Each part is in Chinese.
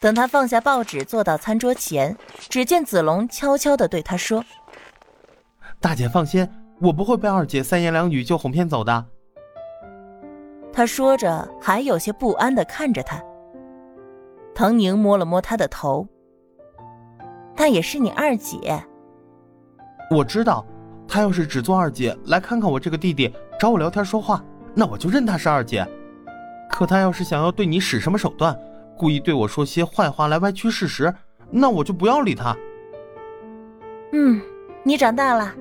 等他放下报纸，坐到餐桌前，只见子龙悄悄地对他说：“大姐放心，我不会被二姐三言两语就哄骗走的。”他说着，还有些不安地看着他。唐宁摸了摸他的头：“她也是你二姐。”我知道，她要是只做二姐来看看我这个弟弟，找我聊天说话，那我就认她是二姐。可她要是想要对你使什么手段，故意对我说些坏话来歪曲事实，那我就不要理他。嗯，你长大了，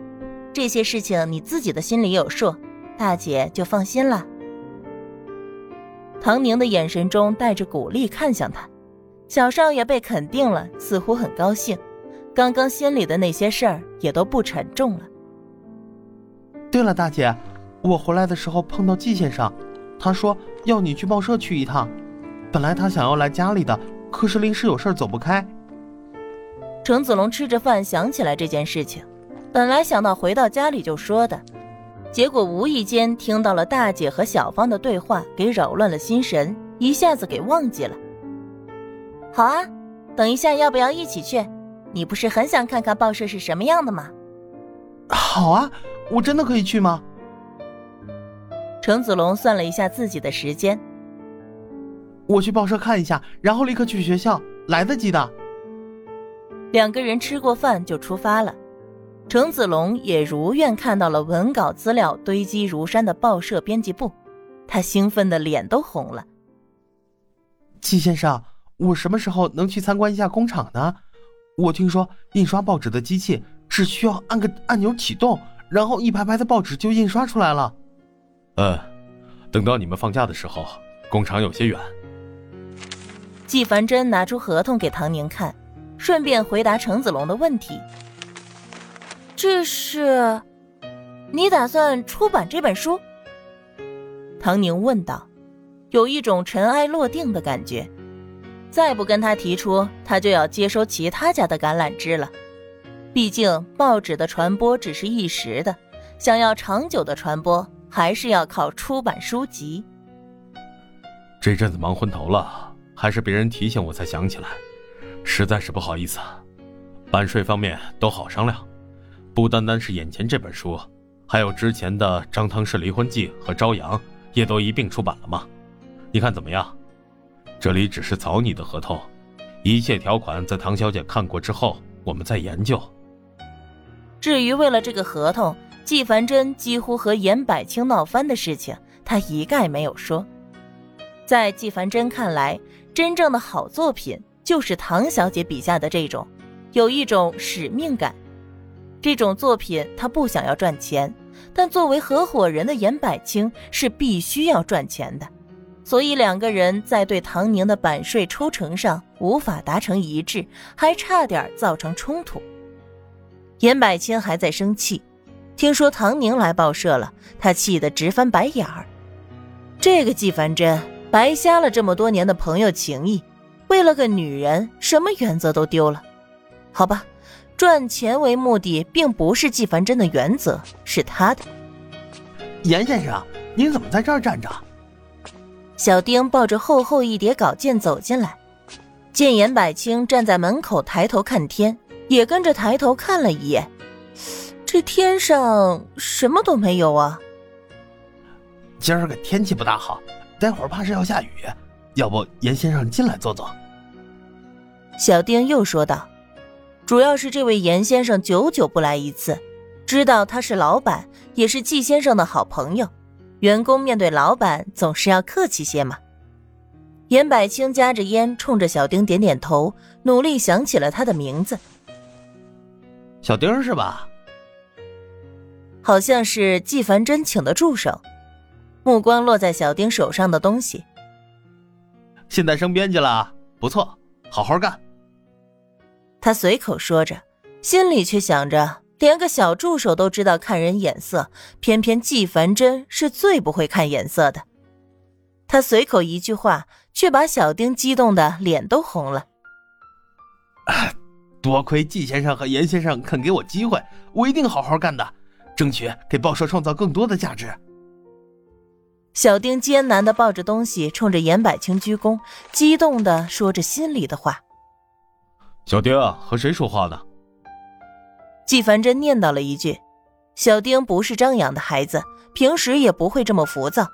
这些事情你自己的心里有数，大姐就放心了。唐宁的眼神中带着鼓励，看向他，小少爷被肯定了，似乎很高兴，刚刚心里的那些事儿也都不沉重了。对了，大姐，我回来的时候碰到季先生，他说要你去报社去一趟。本来他想要来家里的，可是临时有事走不开。程子龙吃着饭想起来这件事情，本来想到回到家里就说的，结果无意间听到了大姐和小芳的对话，给扰乱了心神，一下子给忘记了。好啊，等一下要不要一起去？你不是很想看看报社是什么样的吗？好啊，我真的可以去吗？程子龙算了一下自己的时间。我去报社看一下，然后立刻去学校，来得及的。两个人吃过饭就出发了。程子龙也如愿看到了文稿资料堆积如山的报社编辑部，他兴奋的脸都红了。季先生，我什么时候能去参观一下工厂呢？我听说印刷报纸的机器只需要按个按钮启动，然后一排排的报纸就印刷出来了。嗯，等到你们放假的时候，工厂有些远。季凡真拿出合同给唐宁看，顺便回答程子龙的问题：“这是，你打算出版这本书？”唐宁问道，有一种尘埃落定的感觉。再不跟他提出，他就要接收其他家的橄榄枝了。毕竟报纸的传播只是一时的，想要长久的传播，还是要靠出版书籍。这阵子忙昏头了。还是别人提醒我才想起来，实在是不好意思。版税方面都好商量，不单单是眼前这本书，还有之前的《张汤氏离婚记》和《朝阳》也都一并出版了吗？你看怎么样？这里只是草拟的合同，一切条款在唐小姐看过之后，我们再研究。至于为了这个合同，纪凡真几乎和严百清闹翻的事情，他一概没有说。在纪凡真看来，真正的好作品就是唐小姐笔下的这种，有一种使命感。这种作品他不想要赚钱，但作为合伙人的严百清是必须要赚钱的，所以两个人在对唐宁的版税抽成上无法达成一致，还差点造成冲突。严百清还在生气，听说唐宁来报社了，他气得直翻白眼儿。这个纪凡真。白瞎了这么多年的朋友情谊，为了个女人，什么原则都丢了。好吧，赚钱为目的并不是纪凡真的原则，是他的。严先生，您怎么在这儿站着？小丁抱着厚厚一叠稿件走进来，见严百清站在门口抬头看天，也跟着抬头看了一眼。这天上什么都没有啊。今儿个天气不大好。待会儿怕是要下雨，要不严先生进来坐坐。小丁又说道：“主要是这位严先生久久不来一次，知道他是老板，也是季先生的好朋友。员工面对老板总是要客气些嘛。”严百清夹着烟，冲着小丁点点头，努力想起了他的名字。小丁是吧？好像是季凡真请的助手。目光落在小丁手上的东西。现在升编辑了，不错，好好干。他随口说着，心里却想着，连个小助手都知道看人眼色，偏偏季凡真是最不会看眼色的。他随口一句话，却把小丁激动的脸都红了。多亏季先生和严先生肯给我机会，我一定好好干的，争取给报社创造更多的价值。小丁艰难地抱着东西，冲着严百清鞠躬，激动地说着心里的话。小丁啊和谁说话呢？季凡真念叨了一句。小丁不是张扬的孩子，平时也不会这么浮躁。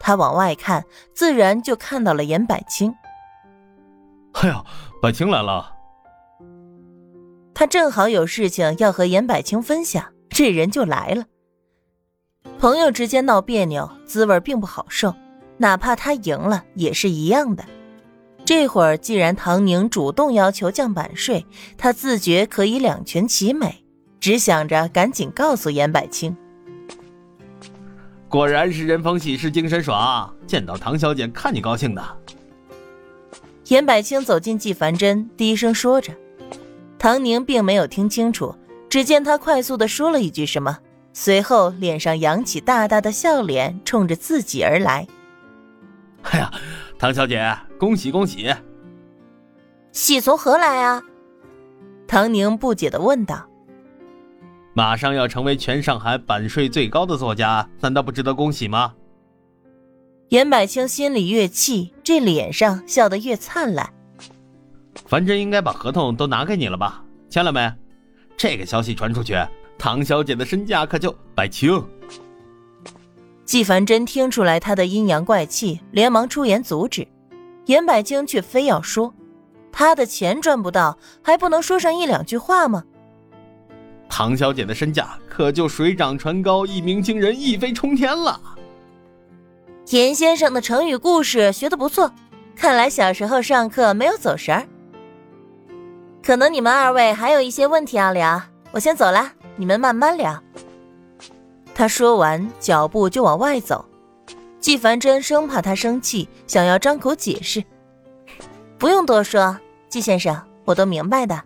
他往外看，自然就看到了严百清。哎呀，百清来了！他正好有事情要和严百清分享，这人就来了。朋友之间闹别扭，滋味并不好受，哪怕他赢了也是一样的。这会儿既然唐宁主动要求降版税，他自觉可以两全其美。只想着赶紧告诉严百清，果然是人逢喜事精神爽，见到唐小姐看你高兴的。严百清走进纪凡真，低声说着。唐宁并没有听清楚，只见他快速的说了一句什么，随后脸上扬起大大的笑脸，冲着自己而来。哎呀，唐小姐，恭喜恭喜！喜从何来啊？唐宁不解的问道。马上要成为全上海版税最高的作家，难道不值得恭喜吗？严百清心里越气，这脸上笑得越灿烂。樊真应该把合同都拿给你了吧？签了没？这个消息传出去，唐小姐的身价可就……百清。纪凡真听出来他的阴阳怪气，连忙出言阻止。严百清却非要说，他的钱赚不到，还不能说上一两句话吗？唐小姐的身价可就水涨船高，一鸣惊人，一飞冲天了。严先生的成语故事学的不错，看来小时候上课没有走神儿。可能你们二位还有一些问题要聊，我先走了，你们慢慢聊。他说完，脚步就往外走。季凡真生怕他生气，想要张口解释。不用多说，季先生，我都明白的。